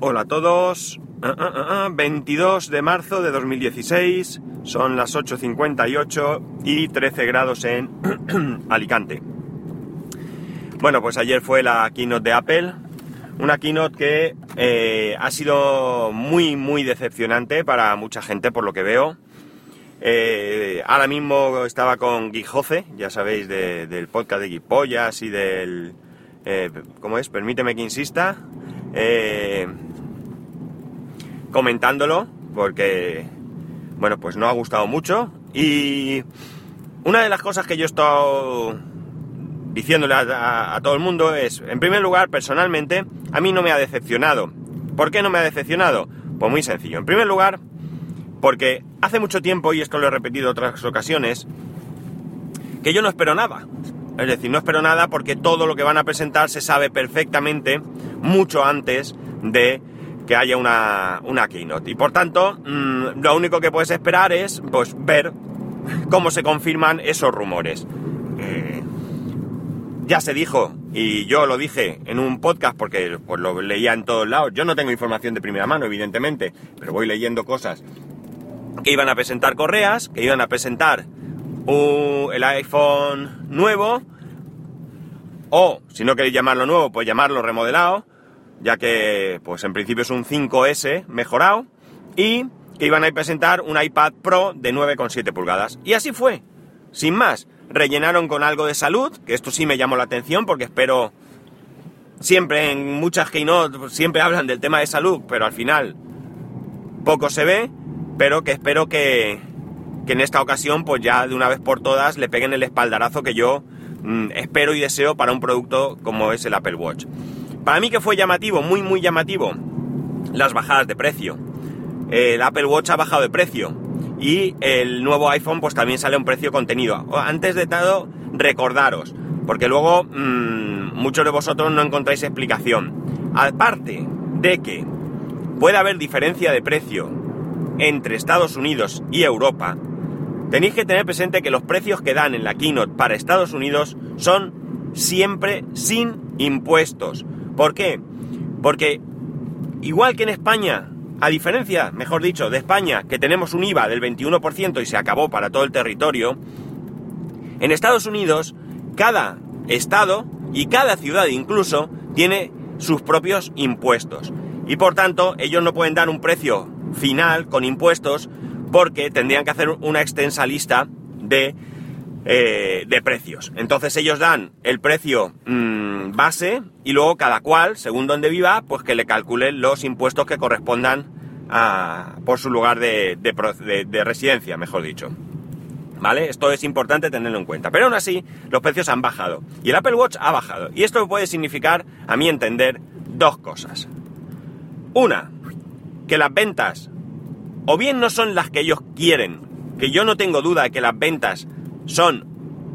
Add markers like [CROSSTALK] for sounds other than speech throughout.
Hola a todos. Ah, ah, ah, ah, 22 de marzo de 2016. Son las 8.58 y 13 grados en [CLEARS THROAT] Alicante. Bueno, pues ayer fue la keynote de Apple. Una keynote que eh, ha sido muy, muy decepcionante para mucha gente, por lo que veo. Eh, ahora mismo estaba con Guijoce, ya sabéis, de- del podcast de Guipollas y del... eh, ¿Cómo es? Permíteme que insista. Comentándolo, porque, bueno, pues no ha gustado mucho. Y una de las cosas que yo he estado diciéndole a, todo el mundo es, en primer lugar, personalmente, a mí no me ha decepcionado. ¿Por qué no me ha decepcionado? Pues muy sencillo. En primer lugar, porque hace mucho tiempo, y esto lo he repetido otras ocasiones, que yo no espero nada. Es decir, no espero nada porque todo lo que van a presentar se sabe perfectamente mucho antes de que haya una, una keynote. Y por tanto, mm, lo único que puedes esperar es pues, ver cómo se confirman esos rumores. Eh, ya se dijo, y yo lo dije en un podcast porque pues, lo leía en todos lados. Yo no tengo información de primera mano, evidentemente, pero voy leyendo cosas que iban a presentar correas, que iban a presentar el iPhone nuevo, o si no queréis llamarlo nuevo, pues llamarlo remodelado, ya que pues en principio es un 5S mejorado, y que iban a presentar un iPad Pro de 9,7 pulgadas. Y así fue, sin más. Rellenaron con algo de salud, que esto sí me llamó la atención porque espero... Siempre en muchas keynote pues, siempre hablan del tema de salud, pero al final poco se ve, pero que espero que, que en esta ocasión, pues ya de una vez por todas, le peguen el espaldarazo que yo mm, espero y deseo para un producto como es el Apple Watch. Para mí que fue llamativo, muy muy llamativo, las bajadas de precio. El Apple Watch ha bajado de precio y el nuevo iPhone pues también sale a un precio contenido. Antes de todo, recordaros, porque luego mm, muchos de vosotros no encontráis explicación. Aparte de que puede haber diferencia de precio entre Estados Unidos y Europa, tenéis que tener presente que los precios que dan en la keynote para Estados Unidos son siempre sin impuestos. ¿Por qué? Porque igual que en España, a diferencia, mejor dicho, de España, que tenemos un IVA del 21% y se acabó para todo el territorio, en Estados Unidos cada estado y cada ciudad incluso tiene sus propios impuestos. Y por tanto, ellos no pueden dar un precio final con impuestos porque tendrían que hacer una extensa lista de, eh, de precios. Entonces ellos dan el precio mm, base y luego cada cual, según donde viva, pues que le calculen los impuestos que correspondan a, por su lugar de, de residencia, mejor dicho. ¿Vale? Esto es importante tenerlo en cuenta. Pero aún así, los precios han bajado. Y el Apple Watch ha bajado. Y esto puede significar, a mi entender, dos cosas. Una, que las ventas o bien no son las que ellos quieren, que yo no tengo duda de que las ventas son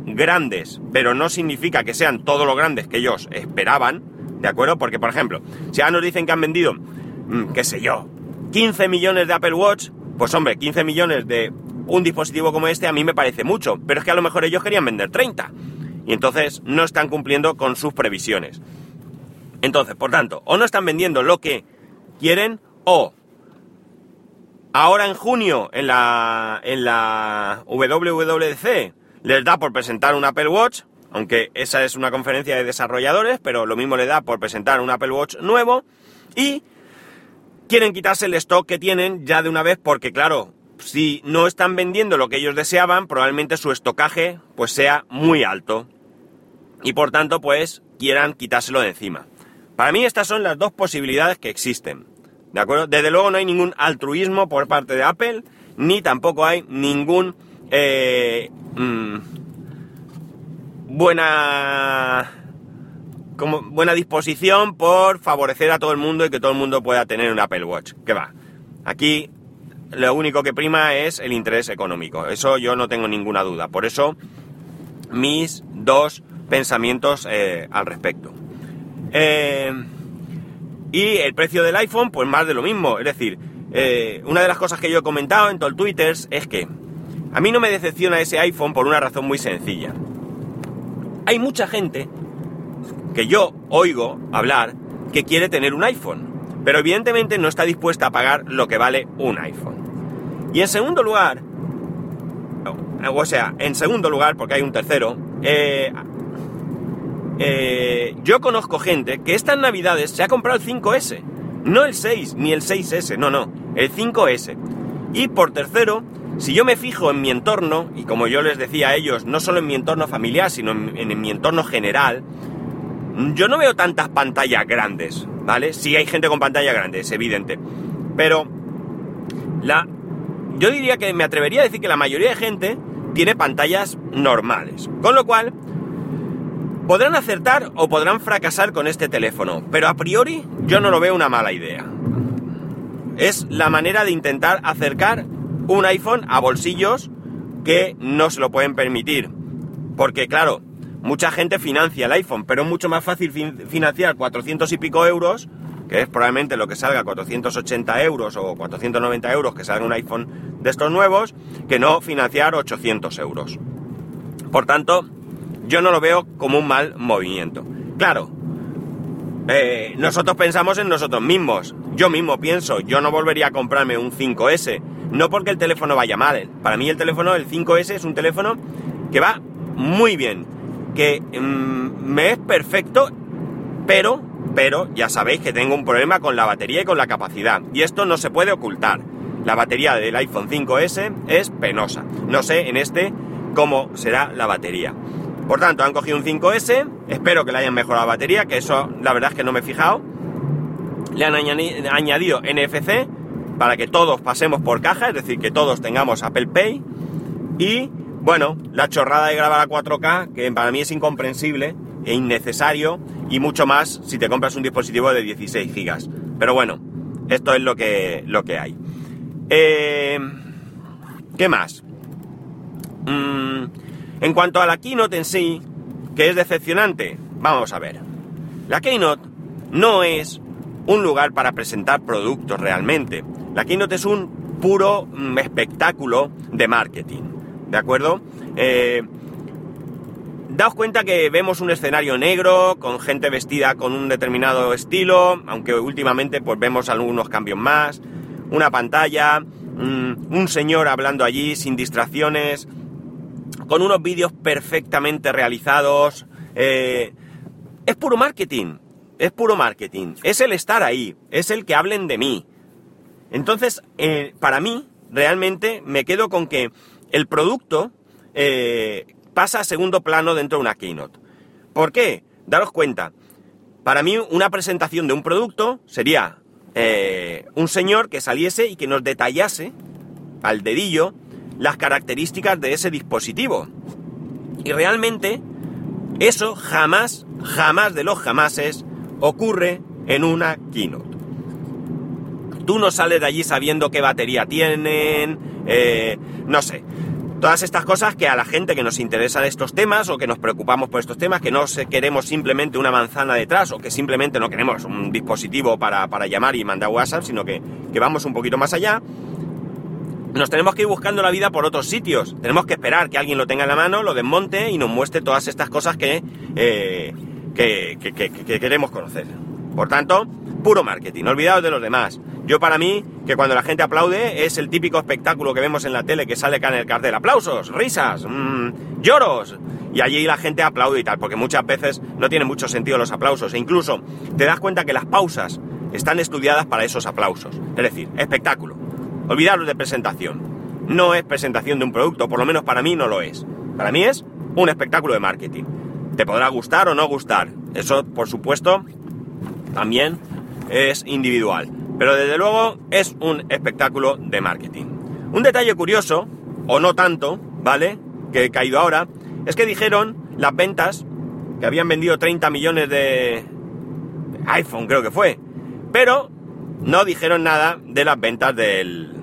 grandes, pero no significa que sean todo lo grandes que ellos esperaban, ¿de acuerdo? Porque, por ejemplo, si ahora nos dicen que han vendido, mm, qué sé yo, 15 millones de Apple Watch, pues hombre, 15 millones de un dispositivo como este a mí me parece mucho, pero es que a lo mejor ellos querían vender 30. Y entonces no están cumpliendo con sus previsiones. Entonces, por tanto, o no están vendiendo lo que quieren o ahora en junio en la, en la WWDC les da por presentar un Apple Watch, aunque esa es una conferencia de desarrolladores, pero lo mismo le da por presentar un Apple Watch nuevo y quieren quitarse el stock que tienen ya de una vez porque claro, si no están vendiendo lo que ellos deseaban, probablemente su estocaje pues sea muy alto y por tanto pues quieran quitárselo de encima. Para mí estas son las dos posibilidades que existen. ¿De acuerdo? Desde luego no hay ningún altruismo por parte de Apple, ni tampoco hay ningún eh, mm, buena como buena disposición por favorecer a todo el mundo y que todo el mundo pueda tener un Apple Watch. ¿Qué va? Aquí lo único que prima es el interés económico. Eso yo no tengo ninguna duda. Por eso mis dos pensamientos eh, al respecto. Eh, y el precio del iPhone, pues más de lo mismo. Es decir, una de las cosas que yo he comentado en todo el Twitter es que a mí no me decepciona ese iPhone por una razón muy sencilla. Hay mucha gente que yo oigo hablar que quiere tener un iPhone. pero evidentemente no está dispuesta a pagar lo que vale un iPhone. Y en segundo lugar, o sea, en segundo lugar, porque hay un tercero, eh, eh, yo conozco gente que estas navidades se ha comprado el 5S, no el 6 ni el 6S, no, no, el 5S. Y por tercero, si yo me fijo en mi entorno, y como yo les decía a ellos, no solo en mi entorno familiar, sino en, mi entorno general, yo no veo tantas pantallas grandes, ¿vale? Sí hay gente con pantalla grande, es evidente. Pero la, yo diría que me atrevería a decir que la mayoría de gente tiene pantallas normales. Con lo cual, podrán acertar o podrán fracasar con este teléfono, pero a priori yo no lo veo una mala idea. Es la manera de intentar acercar un iPhone a bolsillos que no se lo pueden permitir. Porque claro, mucha gente financia el iPhone, pero es mucho más fácil financiar 400 y pico euros, que es probablemente lo que salga 480 euros o 490 euros que salga un iPhone de estos nuevos, que no financiar 800 euros. Por tanto, yo no lo veo como un mal movimiento. Claro, eh, nosotros pensamos en nosotros mismos. Yo mismo pienso, yo no volvería a comprarme un 5S. No porque el teléfono vaya mal. Para mí el teléfono, el 5S, es un teléfono que va muy bien. Que mm, me es perfecto, pero, pero ya sabéis que tengo un problema con la batería y con la capacidad. Y esto no se puede ocultar. La batería del iPhone 5S es penosa. No sé en este cómo será la batería. Por tanto, han cogido un 5S, espero que le hayan mejorado la batería, que eso la verdad es que no me he fijado. Le han añadido NFC para que todos pasemos por caja, es decir, que todos tengamos Apple Pay. Y bueno, la chorrada de grabar a 4K, que para mí es incomprensible e innecesario, y mucho más si te compras un dispositivo de 16 GB. Pero bueno, esto es lo que, lo que hay. Eh, ¿Qué más? Mm, en cuanto a la keynote en sí, que es decepcionante, vamos a ver. La keynote no es un lugar para presentar productos realmente. La keynote es un puro mm, espectáculo de marketing. ¿De acuerdo? Eh, daos cuenta que vemos un escenario negro, con gente vestida con un determinado estilo, aunque últimamente pues vemos algunos cambios más, una pantalla, mm, un señor hablando allí sin distracciones, con unos vídeos perfectamente realizados. Eh, es puro marketing, es puro marketing, es el estar ahí, es el que hablen de mí. Entonces, eh, para mí, realmente me quedo con que el producto eh, pasa a segundo plano dentro de una keynote. ¿Por qué? Daros cuenta. Para mí, una presentación de un producto sería un señor que saliese y que nos detallase al dedillo las características de ese dispositivo. Y realmente eso jamás, jamás de los jamases ocurre en una keynote. Tú no sales de allí sabiendo qué batería tienen, eh, no sé. Todas estas cosas que a la gente que nos interesan estos temas o que nos preocupamos por estos temas, que no queremos simplemente una manzana detrás o que simplemente no queremos un dispositivo para, llamar y mandar WhatsApp, sino que, que vamos un poquito más allá, nos tenemos que ir buscando la vida por otros sitios. Tenemos que esperar que alguien lo tenga en la mano, lo desmonte y nos muestre todas estas cosas que, eh, que, queremos conocer. Por tanto, puro marketing, olvidados de los demás. Yo para mí, que cuando la gente aplaude es el típico espectáculo que vemos en la tele que sale acá en el cartel. Aplausos, risas, mmm, lloros. Y allí la gente aplaude y tal, porque muchas veces no tiene mucho sentido los aplausos. E incluso te das cuenta que las pausas están estudiadas para esos aplausos. Es decir, espectáculo. Olvidaros de presentación. No es presentación de un producto, por lo menos para mí no lo es. Para mí es un espectáculo de marketing. Te podrá gustar o no gustar. Eso, por supuesto, también es individual. Pero desde luego es un espectáculo de marketing. Un detalle curioso, o no tanto, ¿vale? Que he caído ahora, es que dijeron las ventas que habían vendido 30 millones de iPhone, creo que fue. Pero no dijeron nada de las ventas del,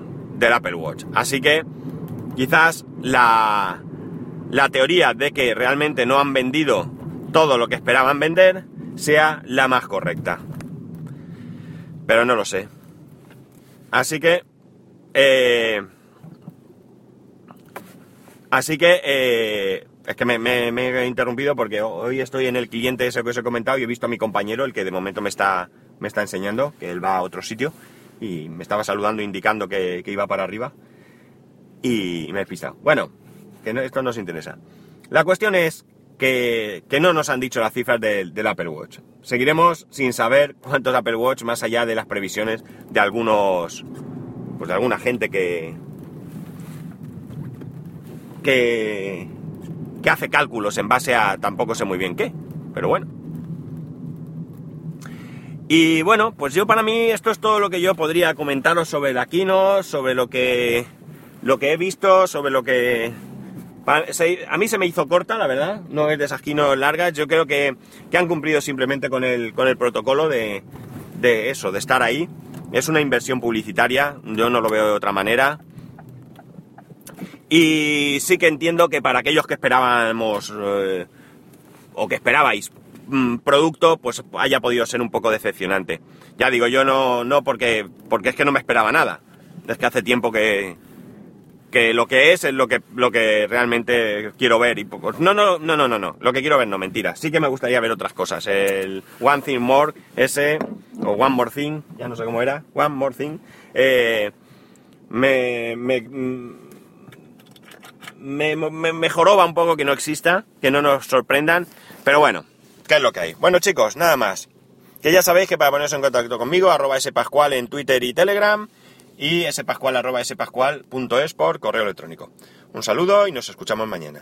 Apple Watch. Así que quizás la, la teoría de que realmente no han vendido todo lo que esperaban vender sea la más correcta. Pero no lo sé. Así que... Eh, así que... Eh, es que me, he interrumpido porque hoy estoy en el cliente ese que os he comentado y he visto a mi compañero, el que de momento me está me está enseñando que él va a otro sitio y me estaba saludando indicando que, iba para arriba y me he despistado. Bueno, que esto no nos interesa. La cuestión es que, no nos han dicho las cifras del, Apple Watch. Seguiremos sin saber cuántos Apple Watch más allá de las previsiones de algunos, pues de alguna gente que, que, que hace cálculos en base a tampoco sé muy bien qué, pero bueno. Y bueno, pues yo para mí esto es todo lo que yo podría comentaros sobre la Aquino, sobre lo que, lo que he visto, sobre lo que... A mí se me hizo corta, la verdad, no es de esas Kino largas, yo creo que, han cumplido simplemente con el, con el protocolo de, de eso, de estar ahí. Es una inversión publicitaria, yo no lo veo de otra manera. Y sí que entiendo que para aquellos que esperábamos eh, o que esperabais mm, producto, pues haya podido ser un poco decepcionante. Ya digo, yo no, no porque, porque es que no me esperaba nada. Es que hace tiempo que, que lo que es es lo que, lo que realmente quiero ver. Y poco. No, no, no, no, no, no. Lo que quiero ver, no, mentira. Sí que me gustaría ver otras cosas. El One Thing More, ese, o One More Thing, ya no sé cómo era, One More Thing, eh, me, me mm, me, me mejoró un poco que no exista, que no nos sorprendan, pero bueno, ¿qué es lo que hay? Bueno chicos, nada más. Que ya sabéis que para poneros en contacto conmigo, arroba spascual en Twitter y Telegram y spascual.es por correo electrónico. Un saludo y nos escuchamos mañana.